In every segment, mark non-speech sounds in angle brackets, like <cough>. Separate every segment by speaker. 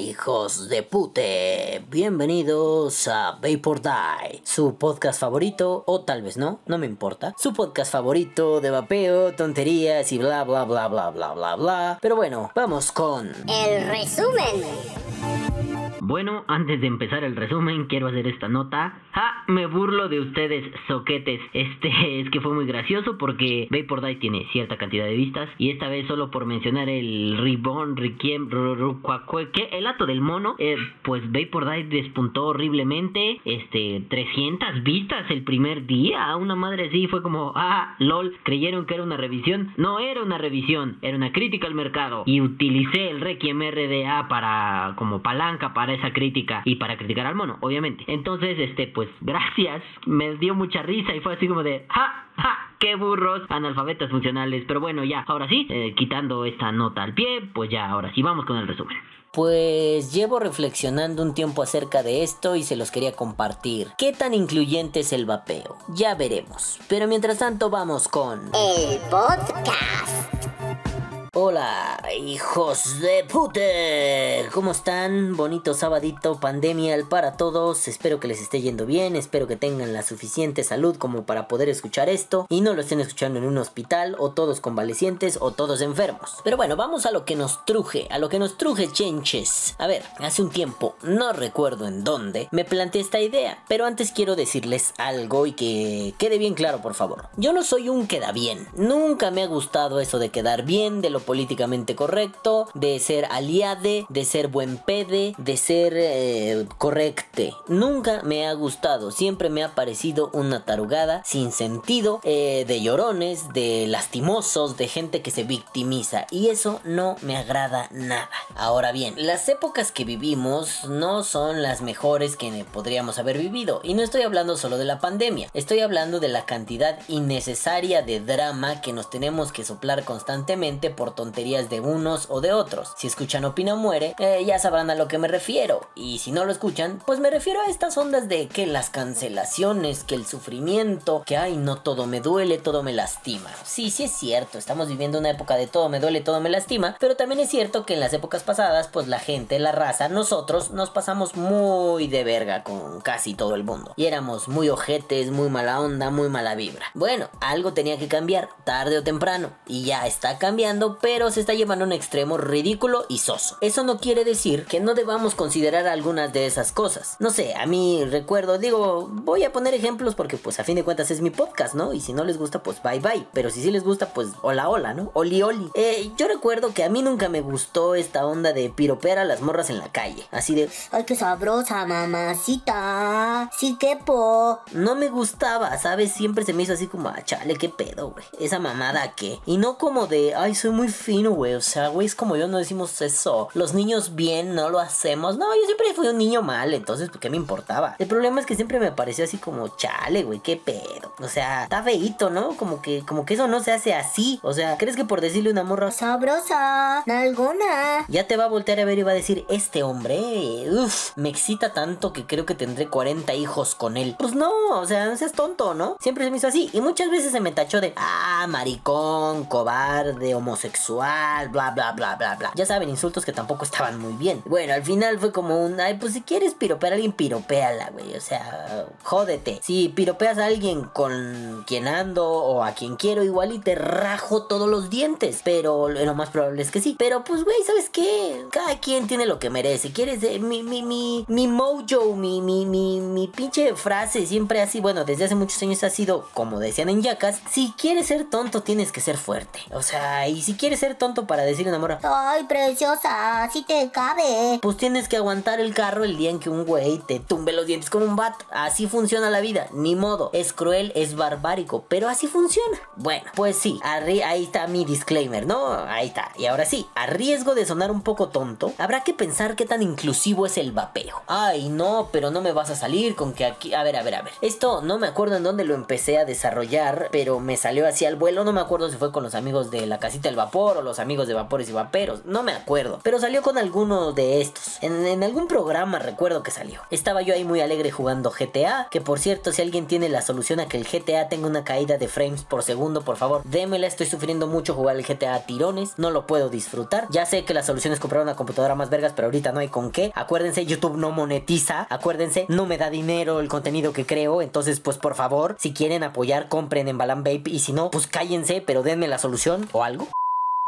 Speaker 1: hijos de pute. Bienvenidos a Vapor Die, su podcast favorito, o tal vez no, no me importa. Su podcast favorito de vapeo, tonterías y bla bla bla bla bla bla bla. Pero bueno, vamos con.
Speaker 2: El resumen.
Speaker 1: Bueno, antes de empezar el resumen, quiero hacer esta nota. ¡Ja! Me burlo de ustedes, soquetes. Este es que fue muy gracioso porque Vapor Die tiene cierta cantidad de vistas. Y esta vez, solo por mencionar el Ribbon, Riquiem, ¿qué? El ato del mono. eh, pues Vapor Die despuntó horriblemente. Este, 300 vistas el primer día. Una madre así fue como, ah, lol. Creyeron que era una revisión. No era una revisión, era una crítica al mercado. Y utilicé el Requiem RDA para, como palanca para esa crítica y para criticar al mono, obviamente. Entonces, este, pues, <laughs> gracias. Me dio mucha risa y fue así como de, ja, ja, qué burros, analfabetas funcionales. Pero bueno, ya, ahora sí, eh, quitando esta nota al pie, pues ya, ahora sí, vamos con el resumen. Pues llevo reflexionando un tiempo acerca de esto y se los quería compartir. ¿Qué tan incluyente es el vapeo? Ya veremos. Pero mientras tanto vamos con...
Speaker 2: El podcast.
Speaker 1: Hola, hijos de pute. ¿Cómo están? Bonito sabadito, pandemia para todos. Espero que les esté yendo bien. Espero que tengan la suficiente salud como para poder escuchar esto y no lo estén escuchando en un hospital o todos convalecientes o todos enfermos. Pero bueno, vamos a lo que nos truje, a lo que nos truje, chenches. A ver, hace un tiempo, no recuerdo en dónde, me planteé esta idea, pero antes quiero decirles algo y que quede bien claro, por favor. Yo no soy un queda bien. Nunca me ha gustado eso de quedar bien, de lo políticamente correcto, de ser aliade, de ser buen pede, de ser eh, correcte. Nunca me ha gustado. Siempre me ha parecido una tarugada sin sentido, eh, de llorones, de lastimosos, de gente que se victimiza. Y eso no me agrada nada. Ahora bien, las épocas que vivimos no son las mejores que podríamos haber vivido. Y no estoy hablando solo de la pandemia. Estoy hablando de la cantidad innecesaria de drama que nos tenemos que soplar constantemente por tonterías de unos o de otros. Si escuchan Opina Muere, eh, ya sabrán a lo que me refiero. Y si no lo escuchan, pues me refiero a estas ondas de que las cancelaciones, que el sufrimiento, que ay, no todo me duele, todo me lastima. Sí, sí es cierto, estamos viviendo una época de todo me duele, todo me lastima, pero también es cierto que en las épocas pasadas, pues la gente, la raza, nosotros nos pasamos muy de verga con casi todo el mundo. Y éramos muy ojetes, muy mala onda, muy mala vibra. Bueno, algo tenía que cambiar, tarde o temprano, y ya está cambiando, pero se está llevando a un extremo ridículo y soso. Eso no quiere decir que no debamos considerar algunas de esas cosas. No sé, a mí recuerdo, digo, voy a poner ejemplos porque pues a fin de cuentas es mi podcast, ¿no? Y si no les gusta, pues bye bye. Pero si sí les gusta, pues hola hola, ¿no? Oli oli. Eh, yo recuerdo que a mí nunca me gustó esta onda de piropear a las morras en la calle. Así de,
Speaker 2: Ay, qué sabrosa, mamacita. Sí, que po.
Speaker 1: no me gustaba, ¿sabes? Siempre se me hizo así como, ah, chale, qué pedo, güey. Esa mamada que. Y no como de, ay, soy muy fino, güey. O sea, güey, es como yo no decimos eso. Los niños bien no lo hacemos. No, yo siempre fui un niño mal, entonces, ¿por qué me importaba? El problema es que siempre me pareció así como, chale, güey, qué pedo. O sea, está feíto, ¿no? Como que, como que eso no se hace así. O sea, ¿crees que por decirle una morra,
Speaker 2: Sabrosa. Nalgona.
Speaker 1: ya te va a voltear a ver y va a decir, este hombre, uff, me excita tanto que creo que tendré 40 hijos con él. Pues no, o sea, no seas tonto, ¿no? Siempre se me hizo así. Y muchas veces se me tachó de, ah, maricón, cobarde, homosexual, bla, bla, bla, bla, bla. Ya saben, insultos que tampoco estaban muy bien. Bueno, al final fue como un, ay, pues si quieres piropear a alguien, piropéala, güey. O sea, jódete. Si piropeas a alguien con quien ando o a quien quiero, igual y te rajo todos los dientes. Pero lo más probable es que sí. Pero pues, güey, ¿sabes qué? Cada quien tiene lo que merece. ¿Quieres eh, mi, mi, mi, mi mojo, mi, mi, mi, mi pinche frase siempre así? Bueno, desde hace muchos años ha sido, como decían en Yacas, si quieres ser tonto, tienes que ser fuerte. O sea, y si quieres ser tonto para decir una morra,
Speaker 2: Ay, preciosa. Sí te cabe.
Speaker 1: pues tienes que aguantar el carro el día en que un güey te tumbe los dientes como un bat. Así funciona la vida, ni modo. Es cruel, es barbárico, pero así funciona. Bueno, pues sí, ahí está mi disclaimer, ¿no? Ahí está. Y ahora sí, a riesgo de sonar un poco tonto, habrá que pensar qué tan inclusivo es el vapeo. Ay, no, pero no me vas a salir con que aquí... A ver, a ver, a ver. Esto no me acuerdo en dónde lo empecé a desarrollar, pero me salió así al vuelo. No me acuerdo si fue con los amigos de la casita del vapor o los amigos de, va- vapores y vaperos, no me acuerdo. Pero salió con alguno de estos. En, en algún programa recuerdo que salió. Estaba yo ahí muy alegre jugando GTA, que por cierto, si alguien tiene la solución a que el GTA tenga una caída de frames por segundo, por favor, démela. Estoy sufriendo mucho jugar el GTA a tirones, no lo puedo disfrutar. Ya sé que la solución es comprar una computadora más vergas, pero ahorita no hay con qué. Acuérdense, YouTube no monetiza. Acuérdense, no me da dinero el contenido que creo. Entonces, pues por favor, si quieren apoyar, compren en Balan Vape. Y si no, pues cállense, pero denme la solución o algo.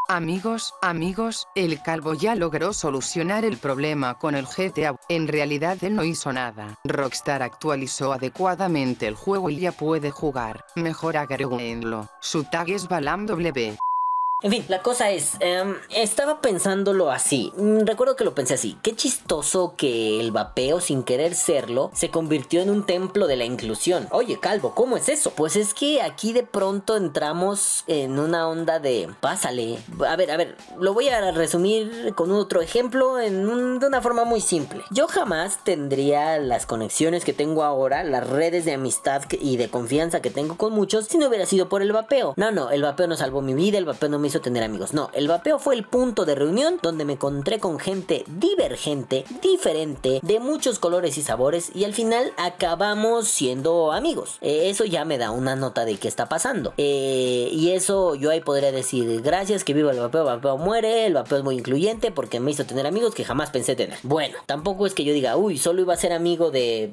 Speaker 3: Amigos, amigos, el calvo ya logró solucionar el problema con el GTA. En realidad él no hizo nada. Rockstar actualizó adecuadamente el juego y ya puede jugar. Mejor agreguenlo. Su tag es BalamW.
Speaker 1: En fin, la cosa es, em, estaba pensándolo así. Mm, Recuerdo que lo pensé así. Qué chistoso que el vapeo, sin querer serlo, se convirtió en un templo de la inclusión. Oye, Calvo, ¿cómo es eso? Pues es que aquí de pronto entramos en una onda de... Pásale. A ver, a ver, lo voy a resumir con otro ejemplo en de una forma muy simple. Yo jamás tendría las conexiones que tengo ahora, las redes de amistad y de confianza que tengo con muchos, si no hubiera sido por el vapeo. No, no, el vapeo no salvó mi vida, el vapeo no me hizo tener amigos. No, el vapeo fue el punto de reunión donde me encontré con gente divergente, diferente, de muchos colores y sabores y al final acabamos siendo amigos. Eh, eso ya me da una nota de qué está pasando. Eh, y eso yo ahí podría decir, gracias que viva el vapeo, vapeo muere, el vapeo es muy incluyente porque me hizo tener amigos que jamás pensé tener. Bueno, tampoco es que yo diga, uy, solo iba a ser amigo de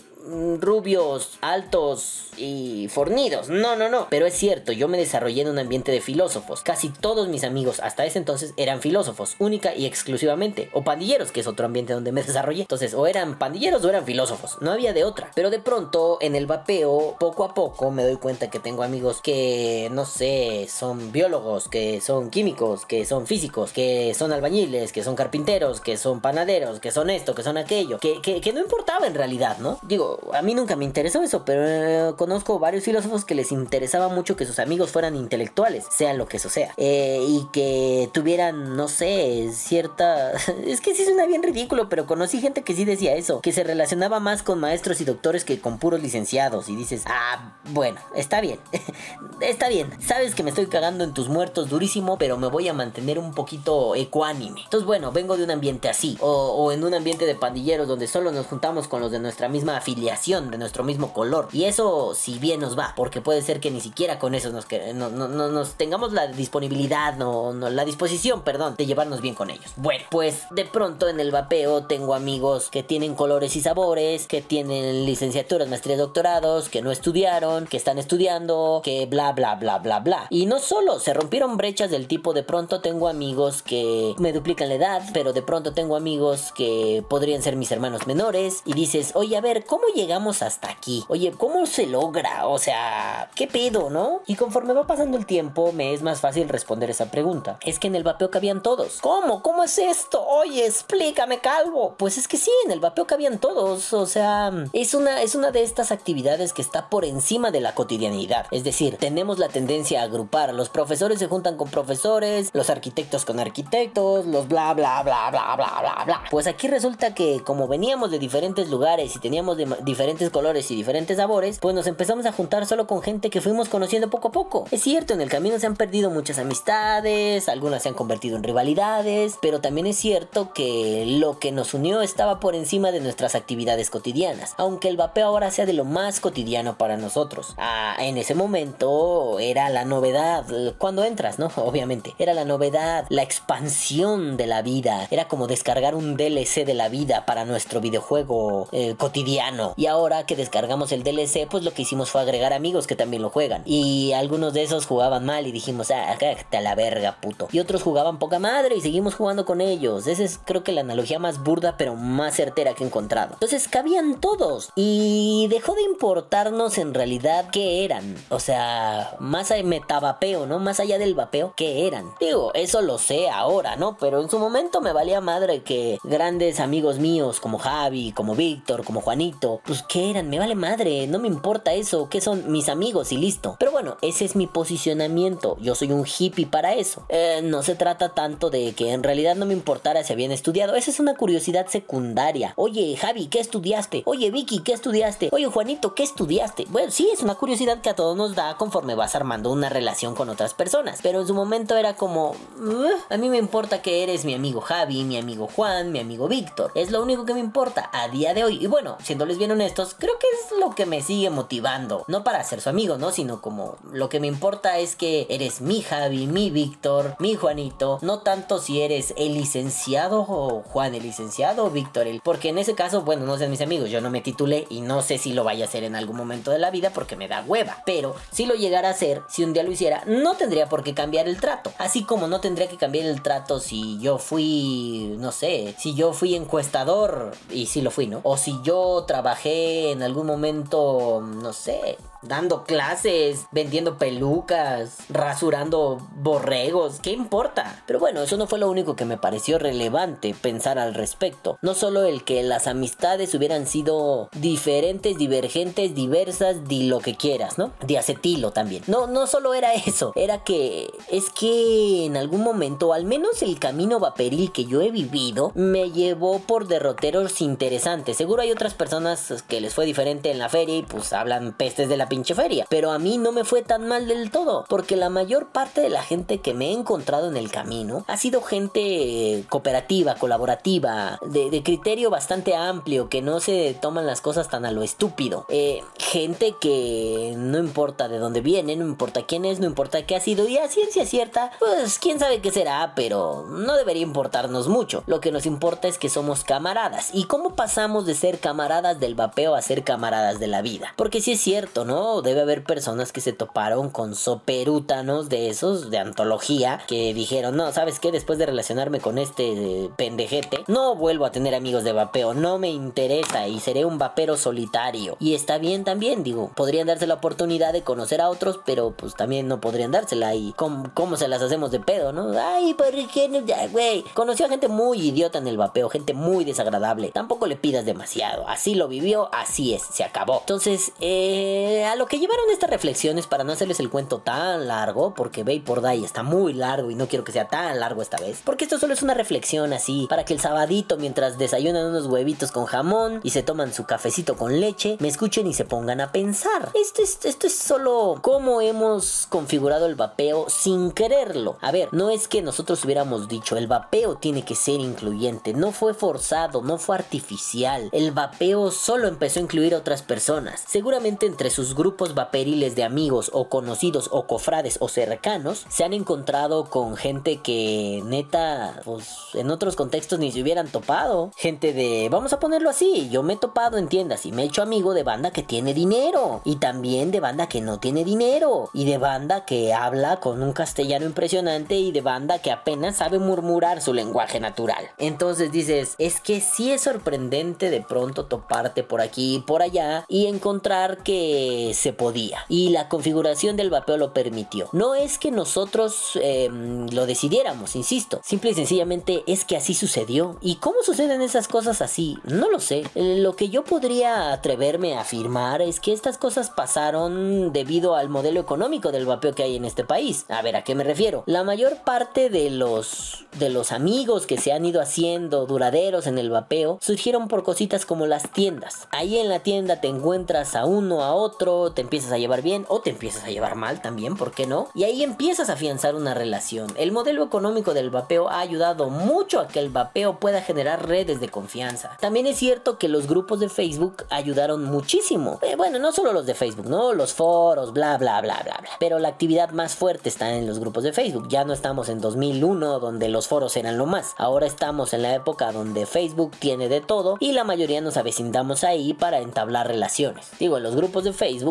Speaker 1: rubios, altos y fornidos. No, no, no. Pero es cierto, yo me desarrollé en un ambiente de filósofos. Casi todos mis amigos hasta ese entonces eran filósofos, única y exclusivamente. O pandilleros, que es otro ambiente donde me <laughs> desarrollé. Entonces, o eran pandilleros o eran filósofos. No había de otra. Pero de pronto, en el vapeo, poco a poco me doy cuenta que tengo amigos que, no sé, son biólogos, que son químicos, que son físicos, que son albañiles, que son carpinteros, que son panaderos, que son esto, que son aquello. Que, que, que no importaba en realidad, ¿no? Digo, a mí nunca me interesó eso, pero eh, conozco varios filósofos que les interesaba mucho que sus amigos fueran intelectuales, sea lo que eso sea. Eh, y que tuvieran, no sé, cierta... <laughs> es que sí suena bien ridículo, pero conocí gente que sí decía eso, que se relacionaba más con maestros y doctores que con puros licenciados. Y dices, ah, bueno, está bien. <laughs> está bien. Sabes que me estoy cagando en tus muertos durísimo, pero me voy a mantener un poquito ecuánime. Entonces, bueno, vengo de un ambiente así. O, o en un ambiente de pandilleros donde solo nos juntamos con los de nuestra misma afiliación, de nuestro mismo color. Y eso, si bien nos va, porque puede ser que ni siquiera con eso nos, que, no, no- no- nos tengamos la disponibilidad, no, no, la disposición, perdón, de llevarnos bien con ellos. Bueno, pues de pronto en el vapeo tengo amigos que tienen colores y sabores, que tienen licenciaturas, maestrías, doctorados, que no estudiaron, que están estudiando, que bla, bla, bla, bla, bla. Y no solo, se rompieron brechas del tipo de pronto tengo amigos que me duplican la edad, pero de pronto tengo amigos que podrían ser mis hermanos menores. Y dices, oye, a ver, ¿cómo llegamos hasta aquí? Oye, ¿cómo se logra? O sea, ¿qué pedo, no? Y conforme va pasando el tiempo, me es más fácil responder esa pregunta. Es que en el vapeo cabían todos. ¿Cómo? ¿Cómo es esto? Oye, explícame, calvo. Pues es que sí, en el vapeo cabían todos. O sea, es una, es una de estas actividades que está por encima de la cotidianidad. Es decir, tenemos la tendencia a agrupar. Los profesores se juntan con profesores, los arquitectos con arquitectos, los bla, bla, bla, bla, bla, bla, bla. Pues aquí resulta que como veníamos de diferentes lugares y teníamos de diferentes colores y diferentes sabores, pues nos empezamos a juntar solo con gente que fuimos conociendo poco a poco. Es cierto, en el camino se han perdido muchas amistades, algunas se han convertido en rivalidades, pero también es cierto que lo que nos unió estaba por encima de nuestras actividades cotidianas, aunque el vapeo ahora sea de lo más cotidiano para nosotros. Ah, en ese momento era la novedad, cuando entras, ¿no? <laughs> Obviamente, era la novedad, la expansión de la vida, era como descargar un DLC de la vida para nuestro videojuego eh, cotidiano. Y ahora que descargamos el DLC, pues lo que hicimos fue agregar amigos que también lo juegan. Y algunos de esos jugaban mal y dijimos, ah, a la verga, puto. Y otros jugaban poca madre y seguimos jugando con ellos. Esa es creo que la analogía más burda pero más certera que he encontrado. Entonces cabían todos. Y dejó de importarnos en realidad qué eran. O sea, más de metavapeo, ¿no? Más allá del vapeo, qué eran. Digo, eso lo sé ahora, ¿no? Pero en su momento me valía madre que grandes amigos míos como Javi, como Víctor, como Juanito, pues ¿qué eran? Me vale madre, no me importa eso, ¿qué son mis amigos y listo. Pero bueno, ese es mi posicionamiento, yo soy un hippie para eso. Eh, no se trata tanto de que en realidad no me importara si habían estudiado, esa es una curiosidad secundaria. Oye, Javi, ¿qué estudiaste? Oye, Vicky, ¿qué estudiaste? Oye, Juanito, ¿qué estudiaste? Bueno, sí, es una curiosidad que a todos nos da conforme vas armando una relación con otras personas. Pero en su momento era como, "Ugh, a mí me importa que eres mi amigo Javi, mi amigo Juan, mi amigo Víctor. Es lo único que me importa a día de hoy. Y bueno, siéndoles bien honestos, creo que es lo que me sigue motivando. No para ser su amigo, ¿no? Sino como lo que me importa es que eres mi Javi, mi Víctor, mi Juanito. No tanto si eres el licenciado o Juan el licenciado o Víctor el... Porque en ese caso, bueno, no sean mis amigos. Yo no me titulé y no sé si lo vaya a hacer en algún momento de la vida porque me da hueva. Pero si lo llegara a hacer, si un día lo hiciera, no tendría por qué cambiar el trato. Así como no tendría que cambiar el trato si yo fui, no sé, si yo fui encuestador y sí lo fui, ¿no? O si yo trabajé en algún momento, no sé, dando clases, vendiendo pelucas, rasurando borregos, ¿qué importa? Pero bueno, eso no fue lo único que me pareció relevante pensar al respecto. No solo el que las amistades hubieran sido diferentes, divergentes, diversas, di lo que quieras, ¿no? Diacetilo también. No, no solo era eso, era que es que en algún momento, al menos el camino vaporil que yo he vivido, me llevó por derroteros interesantes. Seguro hay otras personas que les fue diferente en la feria y pues hablan pestes de la pinche feria. Pero a mí no me fue tan mal del todo, porque la mayor parte de la gente que me he encontrado en el camino ha sido gente eh, cooperativa, colaborativa, de, criterio bastante amplio, que no se toman las cosas tan a lo estúpido. Eh, gente que no importa de dónde viene, no importa quién es, no importa qué ha sido, y a ciencia cierta, pues quién sabe qué será, pero no debería importarnos mucho. Lo que nos importa es que somos camaradas. ¿Y cómo pasamos de ser camaradas del vapeo a ser camaradas de la vida? Porque si es cierto, ¿no? Debe haber personas que se toparon con soperútanos de esos, de antología, que dijeron, no, ¿sabes qué? Después de relacionarme con este eh, pendejete, no vuelvo a tener amigos de vapeo, no me interesa y seré un vapero solitario. Y está bien también, digo, podrían darse la oportunidad de conocer a otros, pero pues también no podrían dársela y cómo, cómo se las hacemos de pedo, ¿no? Ay, ¿por qué no? Güey, conoció a gente muy idiota en el vapeo, gente muy desagradable. Tampoco le pidas demasiado, así lo vivió, así es, se acabó. Entonces, eh, a lo que llevaron estas reflexiones para no hacerles el cuento tan largo, porque por Day está muy largo y no quiero que sea tan largo esta vez, porque esto solo es una reflexión así, para que el sabadito mientras desayunan unos huevitos con jamón y se toman su cafecito con leche, me escuchen y se pongan a pensar. Esto es, esto es solo cómo hemos configurado el vapeo sin quererlo. A ver, no es que nosotros hubiéramos dicho el vapeo tiene que ser incluyente, no fue forzado, no fue artificial. El vapeo solo empezó a incluir a otras personas. Seguramente entre sus grupos vaperiles de amigos o conocidos o cofrades o cercanos se han encontrado con gente que neta, pues en otros contextos ni se hubieran topado. Gente de, vamos a ponerlo así, yo me he topado en tiendas y me he hecho amigo de banda que tiene dinero y también de banda que no tiene dinero y de banda que habla con un castellano impresionante y de banda que apenas sabe murmurar su lenguaje natural. Entonces dices, es que sí es sorprendente de pronto toparte por aquí y por allá y encontrar que se podía. Y la configuración del vapeo lo permitió. No es que nosotros eh, lo decidiéramos, insisto. Simple y sencillamente es que así sucedió. ¿Y cómo suceden esas cosas así? No lo sé. Eh, Lo que yo podría atreverme a afirmar es que estas cosas pasaron debido al modelo económico del vapeo que hay en este país. A ver, ¿a qué me refiero? La mayor parte de los de los amigos que se han ido haciendo duraderos en el vapeo surgieron por cositas como las tiendas. Ahí en la tienda te encuentras a uno, a otro, te empiezas a llevar bien o te empiezas a llevar mal también, ¿por qué no? Y ahí empiezas a afianzar una relación. El modelo económico del vapeo ha ayudado mucho a que el vapeo pueda generar redes de confianza. También es cierto que los grupos de Facebook ayudaron muchísimo. Eh, bueno, no solo los de Facebook, ¿no? Los foros, bla, bla, bla, bla, bla. Pero la actividad más fuerte está en los grupos de Facebook. Ya no estamos en 2001 donde los foros eran lo más. Ahora estamos en la época donde Facebook tiene de todo y la mayoría nos avecindamos ahí para entablar relaciones. Digo, en los grupos de Facebook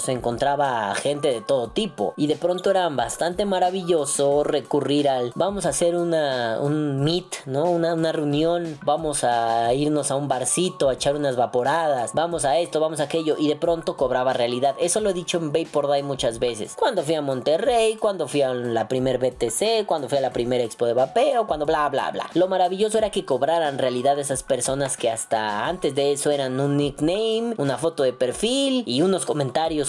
Speaker 1: Se encontraba gente de todo tipo y de pronto era bastante maravilloso recurrir al vamos a hacer una un meet, ¿no? Una, una reunión, vamos a irnos a un barcito a echar unas vaporadas, vamos a esto, vamos a aquello y de pronto cobraba realidad. Eso lo he dicho en Vapor Day muchas veces. Cuando fui a Monterrey, cuando fui a la primer BTC, cuando fui a la primera expo de vapeo, cuando bla bla bla. Lo maravilloso era que cobraran realidad esas personas que hasta antes de eso eran un nickname, una foto de perfil y unos comentarios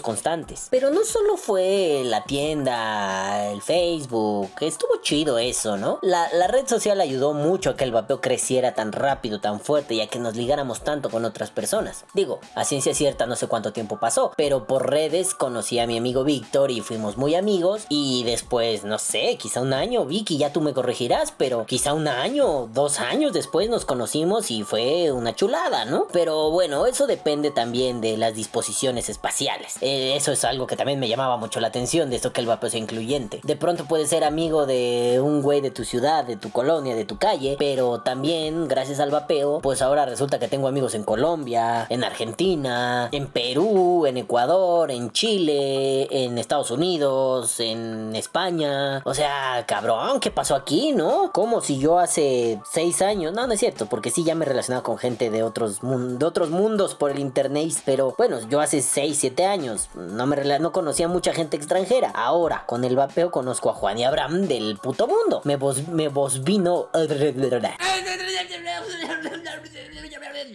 Speaker 1: constantes. Pero no solo fue la tienda, el Facebook, estuvo chido eso, ¿no? La, la red social ayudó mucho a que el vapeo creciera tan rápido, tan fuerte y a que nos ligáramos tanto con otras personas. Digo, a ciencia cierta no sé cuánto tiempo pasó, pero por redes conocí a mi amigo Víctor y fuimos muy amigos y después, no sé, quizá un año, Vicky, ya tú me corregirás, pero quizá un año, dos años después nos conocimos y fue una chulada, ¿no? Pero bueno, eso depende también de las disposiciones espaciales. Eh, eso es algo que también me llamaba mucho la atención de esto que el vapeo sea incluyente. De pronto puedes ser amigo de un güey de tu ciudad, de tu colonia, de tu calle, pero también gracias al vapeo, pues ahora resulta que tengo amigos en Colombia, en Argentina, en Perú, en Ecuador, en Chile, en Estados Unidos, en España. O sea, cabrón, ¿qué pasó aquí, no? Como si yo hace seis años, no, no es cierto, porque sí ya me he relacionado con gente de otros, de otros mundos por el internet, pero bueno, yo hace 6, 7 años no me no conocía mucha gente extranjera. Ahora, con el vapeo conozco a Juan y Abraham del puto mundo. Me vos, me vos vino... <laughs> <laughs>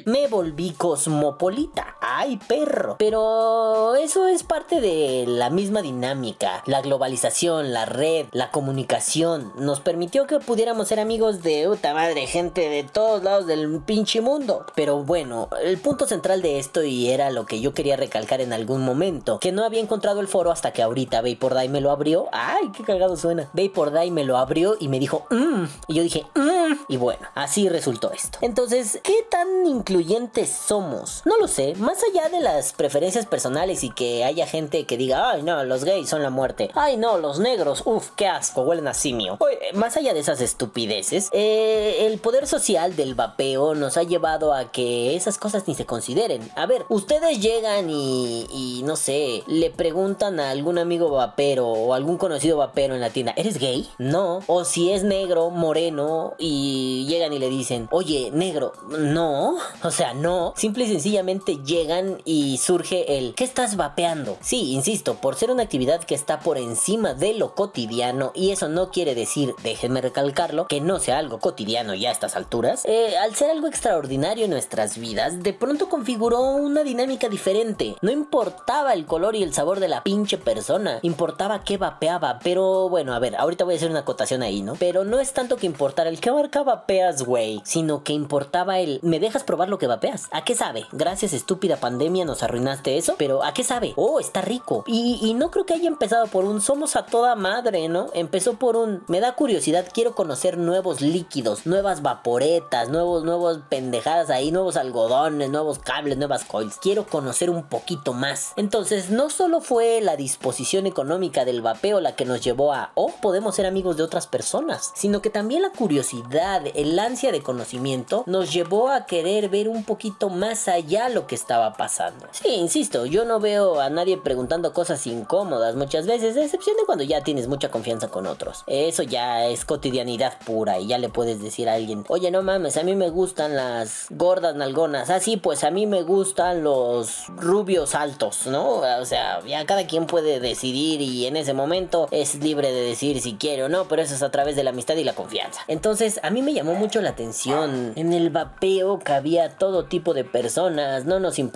Speaker 1: Me volví cosmopolita. ¡Ay, perro! Pero eso es parte de la misma dinámica. La globalización, la red, la comunicación nos permitió que pudiéramos ser amigos de puta madre, gente de todos lados del pinche mundo. Pero bueno, el punto central de esto y era lo que yo quería recalcar en algún momento, que no había encontrado el foro hasta que ahorita Vapor Day me lo abrió. ¡Ay, qué cagado suena! Vapor Day me lo abrió y me dijo, mmm. Y yo dije, mmm. Y bueno, así resultó esto. Entonces, ¿qué tan incluyentes somos? No lo sé, más allá de las preferencias personales y que haya gente que diga, ay no, los gays son la muerte, ay no, los negros, uff, qué asco, huelen a simio. Más allá de esas estupideces, eh, el poder social del vapeo nos ha llevado a que esas cosas ni se consideren. A ver, ustedes llegan y, y no sé, le preguntan a algún amigo vapero o algún conocido vapero en la tienda, ¿eres gay? No. O si es negro, moreno y llegan y le dicen, oye, negro, no. O sea, no. Simple y sencillamente y surge el, ¿qué estás vapeando? Sí, insisto, por ser una actividad que está por encima de lo cotidiano y eso no quiere decir, déjenme recalcarlo, que no sea algo cotidiano ya a estas alturas, eh, al ser algo extraordinario en nuestras vidas, de pronto configuró una dinámica diferente. No importaba el color y el sabor de la pinche persona, importaba qué vapeaba, pero bueno, a ver, ahorita voy a hacer una acotación ahí, ¿no? Pero no es tanto que importara el qué marca vapeas, güey, sino que importaba el, ¿me dejas probar lo que vapeas? ¿A qué sabe? Gracias estúpida pandemia nos arruinaste eso, pero ¿a qué sabe? Oh, está rico. Y, no creo que haya empezado por un somos a toda madre, ¿no? Empezó por un, me da curiosidad, quiero conocer nuevos líquidos, nuevas vaporetas, nuevos, nuevos pendejadas ahí, nuevos algodones, nuevos cables, nuevas coils. Quiero conocer un poquito más. Entonces, no solo fue la disposición económica del vapeo la que nos llevó a, oh, podemos ser amigos de otras personas, sino que también la curiosidad, el ansia de conocimiento nos llevó a querer ver un poquito más allá lo que estaba pasando. Sí, insisto, yo no veo a nadie preguntando cosas incómodas muchas veces, a excepción de cuando ya tienes mucha confianza con otros. Eso ya es cotidianidad pura y ya le puedes decir a alguien, oye, no mames, a mí me gustan las gordas nalgonas. Ah, sí, pues a mí me gustan los rubios altos, ¿no? O sea, ya cada quien puede decidir y en ese momento es libre de decir si quiere o no, pero eso es a través de la amistad y la confianza. Entonces, a mí me llamó mucho la atención. En el vapeo cabía todo tipo de personas, no nos importaba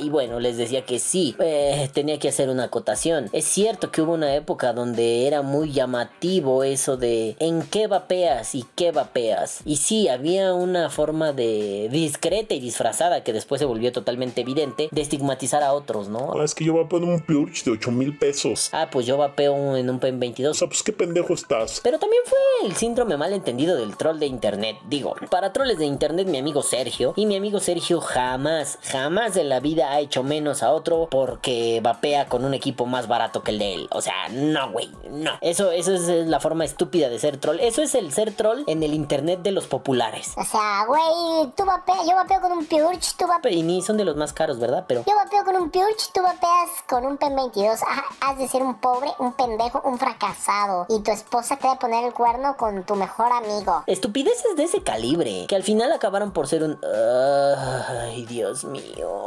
Speaker 1: y bueno, les decía que sí, eh, tenía que hacer una acotación. Es cierto que hubo una época donde era muy llamativo eso de en qué vapeas y qué vapeas. Y sí, había una forma de discreta y disfrazada que después se volvió totalmente evidente de estigmatizar a otros, ¿no?
Speaker 4: Ah, es que yo a poner un Purge de 8 mil pesos.
Speaker 1: Ah, pues yo vapeo en un PEN
Speaker 4: O
Speaker 1: 22.
Speaker 4: sea, pues qué pendejo estás.
Speaker 1: Pero también fue el síndrome malentendido del troll de internet. Digo, para troles de internet, mi amigo Sergio. Y mi amigo Sergio jamás, jamás en la vida ha hecho menos a otro porque vapea con un equipo más barato que el de él. O sea, no, güey, no. Eso, eso es la forma estúpida de ser troll. Eso es el ser troll en el internet de los populares.
Speaker 2: O sea, güey, tú vapeas, yo vapeo con un Purge, tú vapeas.
Speaker 1: Y ni son de los más caros, ¿verdad? Pero
Speaker 2: Yo vapeo con un Purge, tú vapeas con un PEN 22. Ajá, has de ser un pobre, un pendejo, un fracasado. Y tu esposa te va a poner el cuerno con tu mejor amigo.
Speaker 1: Estupideces de ese calibre, que al final acabaron por ser un... Ay, Dios mío.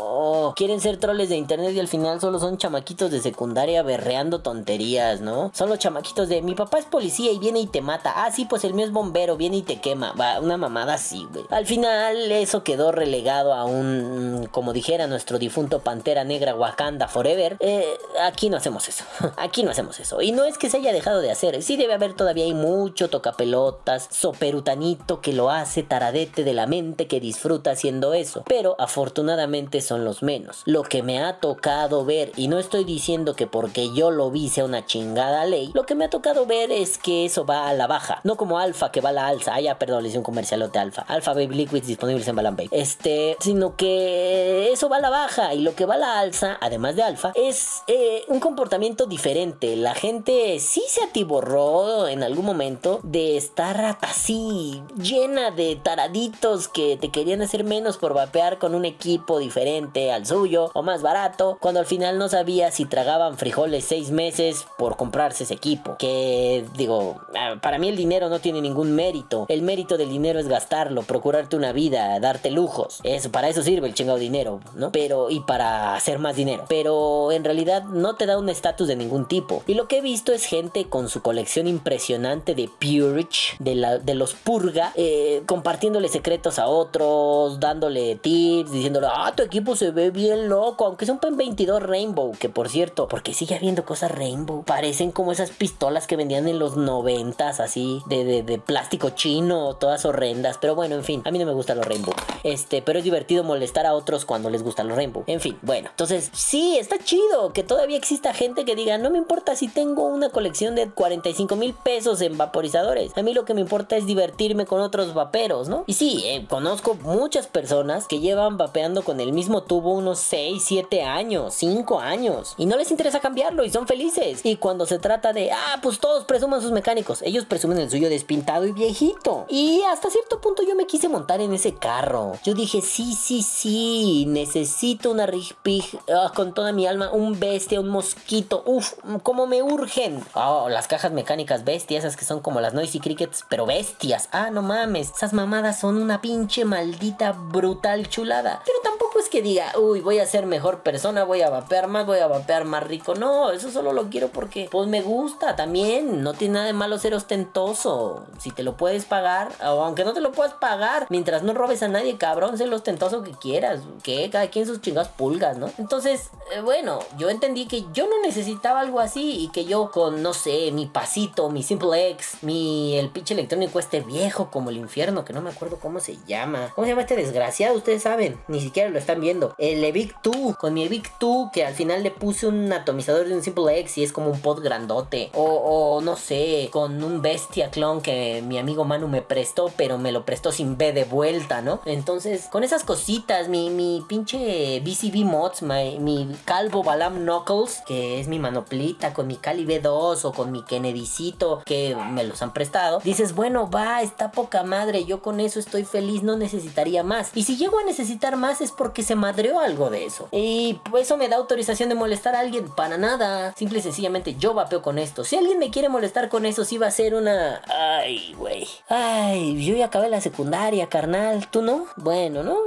Speaker 1: Quieren ser troles de internet y al final solo son chamaquitos de secundaria berreando tonterías, ¿no? Son los chamaquitos de mi papá es policía y viene y te mata. Ah, sí, pues el mío es bombero, viene y te quema. Va, una mamada así, güey. Al final eso quedó relegado a un... Como dijera nuestro difunto Pantera Negra Wakanda Forever. Eh, aquí no hacemos eso. <laughs> Aquí no hacemos eso. Y no es que se haya dejado de hacer. Sí debe haber todavía hay mucho tocapelotas, soperutanito que lo hace taradete de la mente que disfruta haciendo eso. Pero afortunadamente son los menos. Lo que me ha tocado ver, y no estoy diciendo que porque yo lo vi sea una chingada ley, lo que me ha tocado ver es que eso va a la baja. No como alfa que va a la alza. Ah, ya, perdón, le hice un comercialote alfa. Alfa Baby Liquids disponibles en Balan. Este, sino que eso va a la baja. Y lo que va a la alza, además de alfa, es eh, un comportamiento diferente. La gente sí se atiborró en algún momento de estar así llena de taraditos que te querían hacer menos por vapear con un equipo diferente al suyo o más barato, cuando al final no sabía si tragaban frijoles seis meses por comprarse ese equipo. Que digo, ah, para mí el dinero no tiene ningún mérito. El mérito del dinero es gastarlo, procurarte una vida, darte lujos. Eso, para eso sirve el chingado dinero, ¿no? Pero, y para hacer más dinero. Pero en realidad no te da un estatus de ningún tipo. Y lo que he visto es gente con su colección impresionante de Purge, de, de los Purga, eh, compartiéndole secretos a otros, dándole tips, diciéndole, ah, tu equipo se ve bien loco, aunque sea un PEN 22 Rainbow, que por cierto, porque sigue habiendo cosas Rainbow, parecen como esas pistolas que vendían en los noventas, así, de, de, de plástico chino, todas horrendas, pero bueno, en fin, a mí no me gustan los Rainbow, este, pero es divertido molestar a otros cuando les gustan los Rainbow, en fin, bueno, entonces, sí, está chido que todavía exista gente que diga, no me importa si tengo una colección de 45 mil pesos en vaporizadores, a mí lo que me importa es divertirme con otros vaperos, ¿no? Y sí, eh, conozco muchas personas que llevan vapeando con el mismo tubo unos 6, 7 años, 5 años, y no les interesa cambiarlo y son felices. Y cuando se trata de, ah, pues todos presuman sus mecánicos, ellos presumen el suyo despintado y viejito. Y hasta cierto punto yo me quise montar en ese carro. Yo dije, sí, sí, sí, necesito una Rig Pig ah, con toda mi alma, un bestia, un mosquito, uff, como me urgen. Oh, las cajas mecánicas bestias, esas que son como las Noisy Crickets, pero bestias. Ah, no mames, esas mamadas son una pinche maldita brutal chulada. Pero tampoco es que diga, uy, voy a ser mejor persona, voy a vapear más, voy a vapear más rico. No, eso solo lo quiero porque, pues me gusta también. No tiene nada de malo ser ostentoso. Si te lo puedes pagar, o aunque no te lo puedas pagar, mientras no robes a nadie, cabrón, sé lo ostentoso que quieras. Que cada quien sus chingas pulgas, ¿no? Entonces, eh, bueno, yo entendí que yo no necesitaba algo así y que yo con, no sé, mi pasito, mi Simple X, mi el pinche electrónico este viejo como el infierno, que no me acuerdo cómo se llama. ¿Cómo se llama este desgraciado? Ustedes saben, ni siquiera lo están viendo. El Evic 2, con mi Evic 2, que al final le puse un atomizador de un Simple X y es como un pod grandote. O, o no sé, con un Bestia clon que mi amigo Manu me prestó, pero me lo prestó sin B de vuelta, ¿no? Entonces, con esas cositas, mi, mi pinche BCB Mods, mi, calvo Balam Knuckles, que es mi manoplita, con mi Cali B2 o con mi Kennedycito, que me los han prestado, dices, bueno, va, está poca madre, yo con eso estoy feliz, no necesitaría más. Y si llego a necesitar más es porque se madreó algo de eso. Y pues eso me da autorización de molestar a alguien, para nada. Simple y sencillamente yo vapeo con esto. Si alguien me quiere molestar con eso, sí va a ser una... Ay, güey. Ay, yo ya acabé la secundaria, carnal. ¿Tú no? Bueno, ¿no?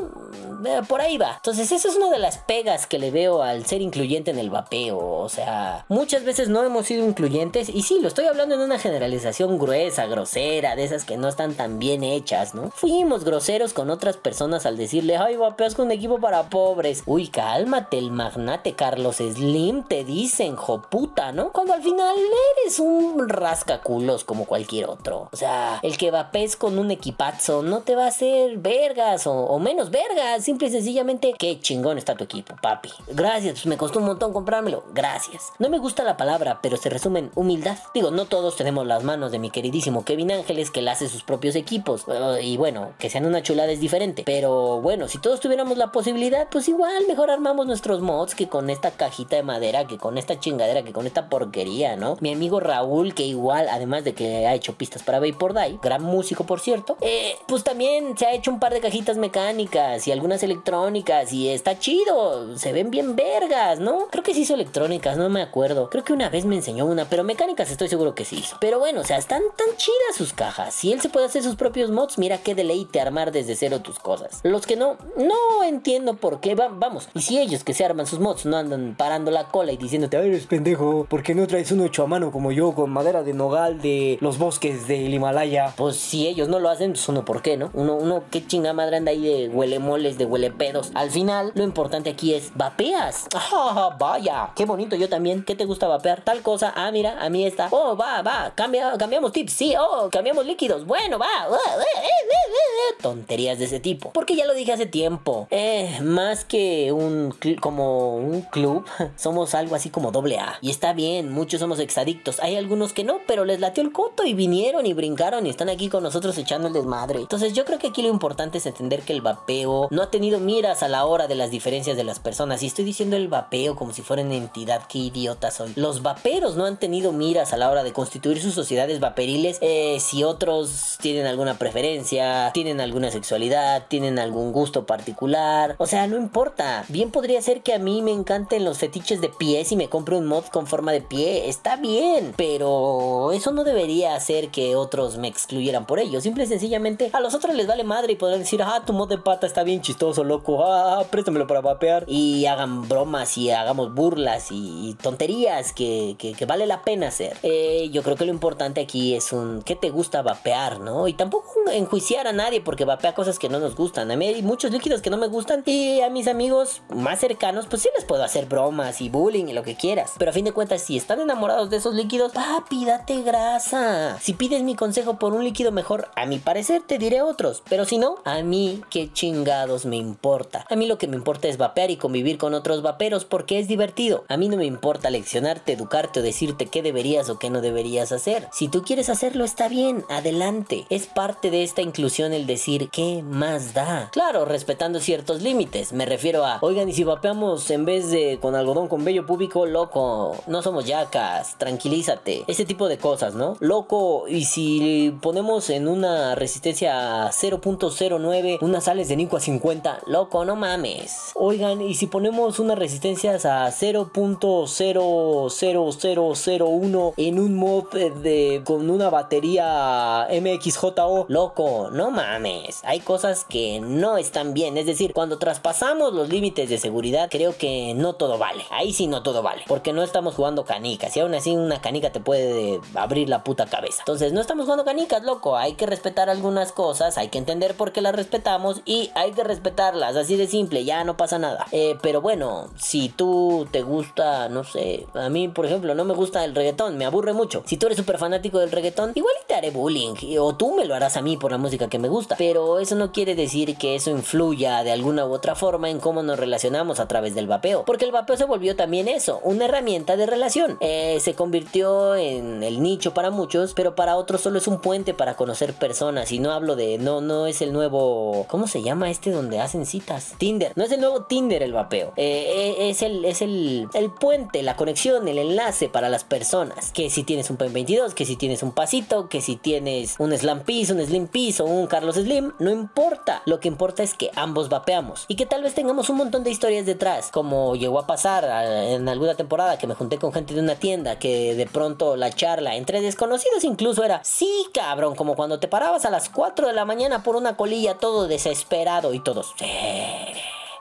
Speaker 1: Eh, Por ahí va. Entonces, eso es una de las pegas que le veo al ser incluyente en el vapeo. O sea, muchas veces no hemos sido incluyentes. Y sí, lo estoy hablando en una generalización gruesa, grosera, de esas que no están tan bien hechas, ¿no? Fuimos groseros con otras personas al decirle, ay, vapeas con un equipo para pobres. Uy, cálmate, el magnate Carlos Slim te dicen, joputa, ¿no? Cuando al final eres un rascaculos como cualquier otro. O sea, el que vapees con un equipazo no te va a hacer vergas o, o menos vergas. Simple y sencillamente, qué chingón está tu equipo, papi. Gracias, pues me costó un montón comprármelo. Gracias. No me gusta la palabra, pero se resume en humildad. Digo, no todos tenemos las manos de mi queridísimo Kevin Ángeles que le hace sus propios equipos. Eh, Y bueno, que sean una chulada es diferente. Pero bueno, si todos tuviéramos la posibilidad, pues igual mejor armamos nuestros mods que con esta cajita de madera, que con esta chingadera, que con esta porquería, ¿no? Mi amigo Raúl, que igual, además de que ha hecho pistas para Vapor Die, gran músico por cierto, eh, pues también se ha hecho un par de cajitas mecánicas y algunas electrónicas y está chido, se ven bien vergas, ¿no? Creo que sí hizo electrónicas, no me acuerdo. Creo que una vez me enseñó una, pero mecánicas estoy seguro que sí hizo. Pero bueno, o sea, están tan chidas sus cajas. Si él se puede hacer sus propios mods, mira qué deleite armar desde cero tus cosas. Los que no, no entiendo por qué, va- vamos. Y si ellos que se arman sus mods no andan parando la cola y diciéndote, ay, eres pendejo, ¿por qué no traes uno hecho a mano como yo con madera de nogal de los bosques del Himalaya? Pues si ellos no lo hacen, pues uno, ¿por qué, no? Uno, uno, qué chinga madre anda ahí de huele moles, de huele pedos. Al final, lo importante aquí es, vapeas. <laughs> Ah, vaya, qué bonito, yo también. ¿Qué te gusta vapear? Tal cosa, ah, mira, a mí está. Oh, va, va, cambia, cambiamos tips, sí, oh, cambiamos líquidos. Bueno, va. <laughs> Tonterías de ese tipo. Porque ya lo dije hace tiempo. Eh, más que un como un club, <laughs> somos algo así como doble A. Y está bien, muchos somos exadictos. Hay algunos que no, pero les latió el coto y vinieron y brincaron y están aquí con nosotros echando el desmadre. Entonces yo creo que aquí lo importante es entender que el vapeo no ha tenido miras a la hora de las diferencias de las personas. Y estoy diciendo el vapeo como si fuera una entidad, qué idiota soy. Los vaperos no han tenido miras a la hora de constituir sus sociedades vaperiles. eh, si otros tienen alguna preferencia, tienen alguna sexualidad, tienen algún gusto particular. O sea, no importa. Bien podría ser que a mí me encanten los fetiches de pies y me compre un mod con forma de pie. Está bien, pero eso no debería hacer que otros me excluyeran por ello. Simple y sencillamente a los otros les vale madre y podrán decir, ah, tu mod de pata está bien chistoso, loco. Ah, préstamelo para vapear. Y hagan bromas y hagamos burlas y, tonterías que, que- que vale la pena hacer. Eh, yo creo que lo importante aquí es un ¿qué te gusta vapear, no? Y tampoco enjuiciar a nadie porque vapea cosas que no nos gustan. A mí hay muchos líquidos que no me gustan y a mis amigos más cercanos, pues sí les puedo hacer bromas y bullying y lo que quieras. Pero a fin de cuentas, si están enamorados de esos líquidos, papi, date grasa. Si pides mi consejo por un líquido mejor, a mi parecer te diré otros. Pero si no, a mí qué chingados me importa. A mí lo que me importa es vapear y convivir con otros vaperos porque es divertido. A mí no me importa leccionarte, educarte o decirte qué deberías o qué no deberías hacer. Si tú quieres hacerlo, está bien, adelante. Es parte de esta inclusión el decir qué más da. Claro, respetando ciertos límites. Me refiero a, oigan, y si vapeamos en vez de con algodón con vello púbico, loco, no somos yacas, tranquilízate. Ese tipo de cosas, ¿no? Loco, y si ponemos en una resistencia a 0.09 unas sales de Nico a 50, loco, no mames. Oigan, y si ponemos unas resistencias a 0.00001 en un mod de con una batería MXJO, loco, no mames. Hay cosas que no están bien, es decir, cuando traspasamos los límites de seguridad, creo que no todo vale. Ahí sí no todo vale, porque no estamos jugando canicas y aún así una canica te puede abrir la puta cabeza. Entonces, no estamos jugando canicas, loco. Hay que respetar algunas cosas, hay que entender por qué las respetamos y hay que respetarlas, así de simple, ya no pasa nada. Eh, pero bueno, si tú te gusta, no sé, a mí por ejemplo no me gusta el reggaetón, me aburre mucho. Si tú eres súper fanático del reggaetón, igual te haré bullying, o tú me lo harás a mí por la música que me gusta. Pero eso no quiere decir que eso influya de alguna u otra forma en cómo nos relacionamos a través del vapeo. Porque el vapeo se volvió también eso, una herramienta de relación. Eh, se convirtió en el nicho para muchos, pero para otros solo es un puente para conocer personas. Y no hablo de, no, no es el nuevo, ¿cómo se llama este donde hacen citas? Tinder. No es el nuevo Tinder el vapeo. Eh, eh, es el, es el, el puente, la conexión, el enlace para las personas. Que si tienes un PEN 22, que si tienes un pasito, que si tienes un Slam Piece, un Slim Piece o un Carlos Slim, no importa. Lo que importa es que ambos vapeamos. Y que tal vez tengamos un montón de historias detrás. Como llegó a pasar a- en alguna temporada que me junté con gente de una tienda que de pronto la charla entre desconocidos incluso era, sí cabrón, como cuando te parabas a las 4 de la mañana por una colilla todo desesperado y todos... "Sí".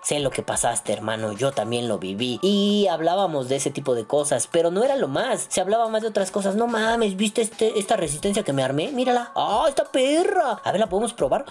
Speaker 1: Sé lo que pasaste, hermano, yo también lo viví. Y hablábamos de ese tipo de cosas, pero no era lo más. Se hablaba más de otras cosas. No mames, ¿viste este, esta resistencia que me armé? Mírala. ¡Ah, esta perra! A ver, ¿la podemos probar?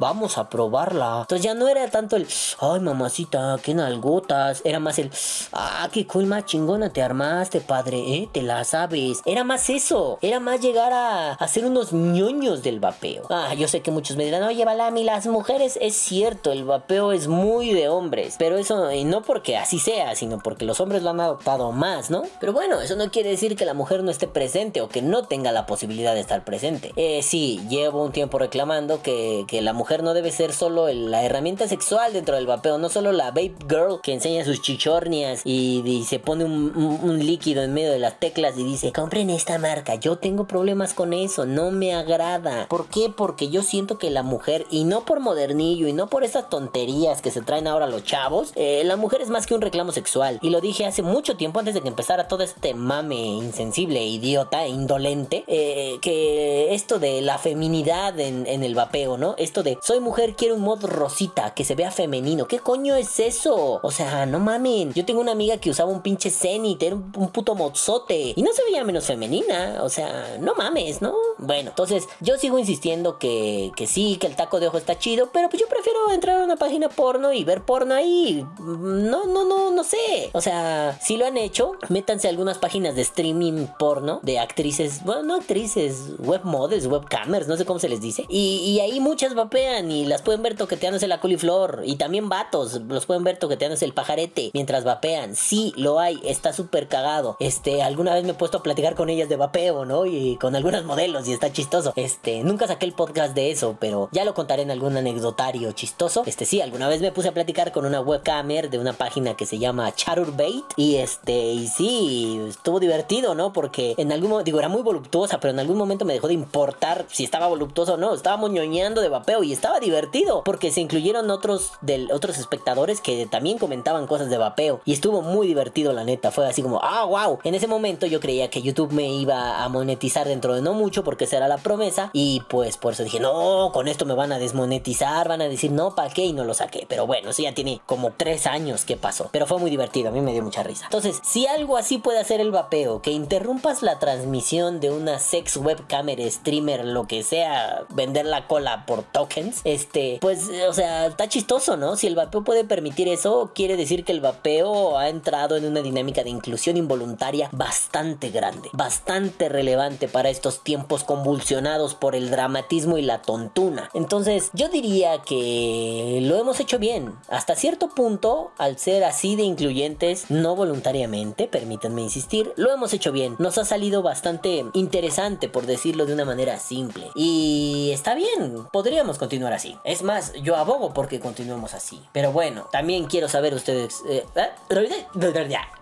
Speaker 1: Vamos a probarla. Entonces ya no era tanto el, ay, mamacita, qué nalgotas. Era más el, ah, qué cool más chingona te armaste, padre, ¿eh? Te la sabes. Era más eso. Era más llegar a, ser unos ñoños del vapeo. Ah, yo sé que muchos me dirán, oye, Balami, las mujeres, es cierto, el vapeo es muy de Pero eso, y no porque así sea, sino porque los hombres lo han adoptado más, ¿no? Pero bueno, eso no quiere decir que la mujer no esté presente o que no tenga la posibilidad de estar presente. Eh, sí, llevo un tiempo reclamando que, que la mujer no debe ser solo la herramienta sexual dentro del vapeo, no solo la babe girl que enseña sus chichornias y, se pone un líquido en medio de las teclas y dice, compren esta marca, yo tengo problemas con eso, no me agrada. ¿Por qué? Porque yo siento que la mujer, y no por modernillo, y no por esas tonterías que se traen ahora los chavos, eh, la mujer es más que un reclamo sexual. Y lo dije hace mucho tiempo antes de que empezara todo este mame insensible, idiota, e indolente, eh, que esto de la feminidad en, el vapeo, ¿no? Esto de soy mujer, quiero un mod rosita, que se vea femenino. ¿Qué coño es eso? O sea, no mamen. Yo tengo una amiga que usaba un pinche Zenith, era un, un puto mozote. Y no se veía menos femenina. O sea, no mames, ¿no? Bueno, entonces yo sigo insistiendo que, que sí, que el taco de ojo está chido, pero pues yo prefiero entrar a una página porno y ver porno ahí. No, no, no, no sé. O sea, si lo han hecho, métanse a algunas páginas de streaming porno de actrices, bueno, no actrices, web models, webcamers, no sé cómo se les dice. Y, y ahí muchas vapean y las pueden ver toqueteándose la coliflor. Y también vatos, los pueden ver toqueteándose el pajarete mientras vapean. Sí, lo hay, está súper cagado. Este, alguna vez me he puesto a platicar con ellas de vapeo, ¿no? Y con algunas modelos y está chistoso. Este, nunca saqué el podcast de eso, pero ya lo contaré en algún anecdotario chistoso. Este, sí, alguna vez me puse a platicar con una webcamer de una página que se llama Chaturbate. Y este, y sí, estuvo divertido, ¿no? Porque en algún momento, digo, era muy voluptuosa, pero en algún momento me dejó de importar si estaba voluptuosa o no. Estábamos ñoñando de vapeo y estaba divertido. Porque se incluyeron otros, del, otros espectadores que también comentaban cosas de vapeo. Y estuvo muy divertido, la neta. Fue así como, ah, wow. En ese momento yo creía que YouTube me iba a monetizar dentro de no mucho porque esa era la promesa. Y pues por eso dije, no, con esto me van a desmonetizar. Van a decir, no, ¿para qué? Y no lo saqué. Pero bueno, eso tiene como tres años que pasó. Pero fue muy divertido, a mí me dio mucha risa. Entonces, si algo así puede hacer el vapeo, que interrumpas la transmisión de una sex webcamer, streamer, lo que sea, vender la cola por tokens, este, pues, o sea, está chistoso, ¿no? Si el vapeo puede permitir eso, quiere decir que el vapeo ha entrado en una dinámica de inclusión involuntaria bastante grande, bastante relevante para estos tiempos convulsionados por el dramatismo y la tontuna. Entonces, yo diría que lo hemos hecho bien. Hasta cierto punto, al ser así de incluyentes, no voluntariamente, permítanme insistir, lo hemos hecho bien. Nos ha salido bastante interesante, por decirlo de una manera simple. Y está bien, podríamos continuar así. Es más, yo abogo porque continuemos así. Pero bueno, también quiero saber ustedes... eh, ¿eh? <laughs>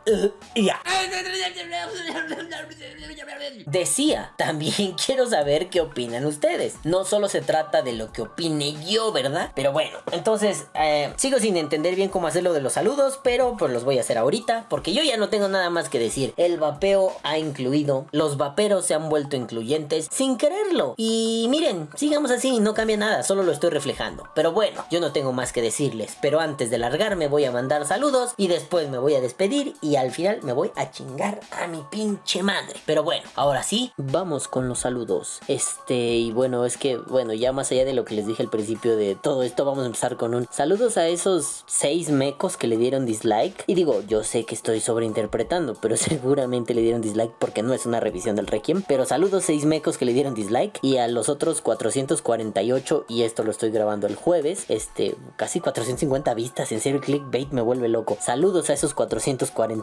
Speaker 1: Decía, también <laughs> quiero saber qué opinan ustedes. No solo se trata de lo que opine yo, ¿verdad? Pero bueno, entonces eh, sigo sin entender bien cómo hacer lo de los saludos, pero pues los voy a hacer ahorita, porque yo ya no tengo nada más que decir. El vapeo ha incluido, los vaperos se han vuelto incluyentes sin quererlo. Y miren, sigamos así, no cambia nada, solo lo estoy reflejando. Pero bueno, yo no tengo más que decirles, pero antes de largarme voy a mandar saludos y después me voy a despedir y al final me voy a chingar a mi pinche madre. Pero bueno, ahora sí, vamos con los saludos. Este, y bueno, es que, bueno, ya más allá de lo que les dije al principio de todo esto, vamos a empezar con un saludos a esos seis mecos que le dieron dislike. Y digo, yo sé que estoy sobreinterpretando, pero <laughs> seguramente le dieron dislike porque no es una revisión del Requiem. Pero saludos seis mecos que le dieron dislike y a los otros 448, y esto lo estoy grabando el jueves, este, casi 450 vistas, en serio, clickbait me vuelve loco. Saludos a esos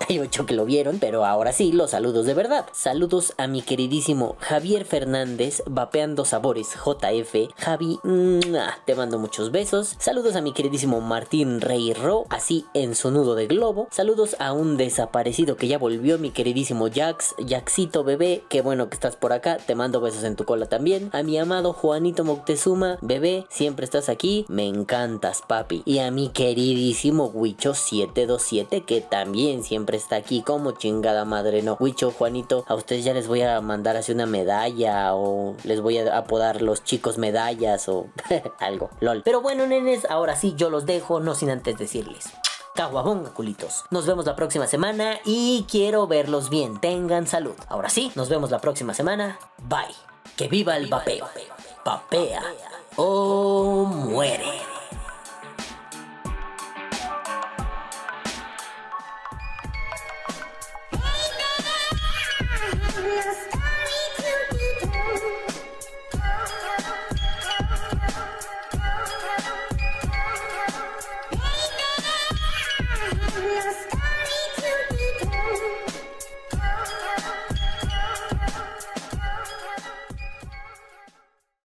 Speaker 1: 448 que lo vieron, pero ahora sí, los saludos de verdad. Saludos a mi queridísimo Javier Fernández, Vapeando Sabores JF. Javi, te mando muchos besos. Saludos a mi queridísimo Martín Rey Ro, así en su nudo de globo. Saludos a un desaparecido que ya volvió, mi queridísimo Jax, Jaxito bebé, qué bueno que estás por acá, te mando besos en tu cola también. A mi amado Juanito Moctezuma, bebé, siempre estás aquí, me encantas papi. Y a mi queridísimo Huicho 727 que también está aquí, como chingada madre, no. Huicho, Juanito, a ustedes ya les voy a mandar así una medalla o les voy a apodar los chicos medallas o <laughs> algo, lol. Pero bueno, nenes, ahora sí yo los dejo, no sin antes decirles. Caguabonga, culitos. Nos vemos la próxima semana y quiero verlos bien. Tengan salud. Ahora sí, nos vemos la próxima semana. Bye. Que viva el vapeo. Vapea o muere.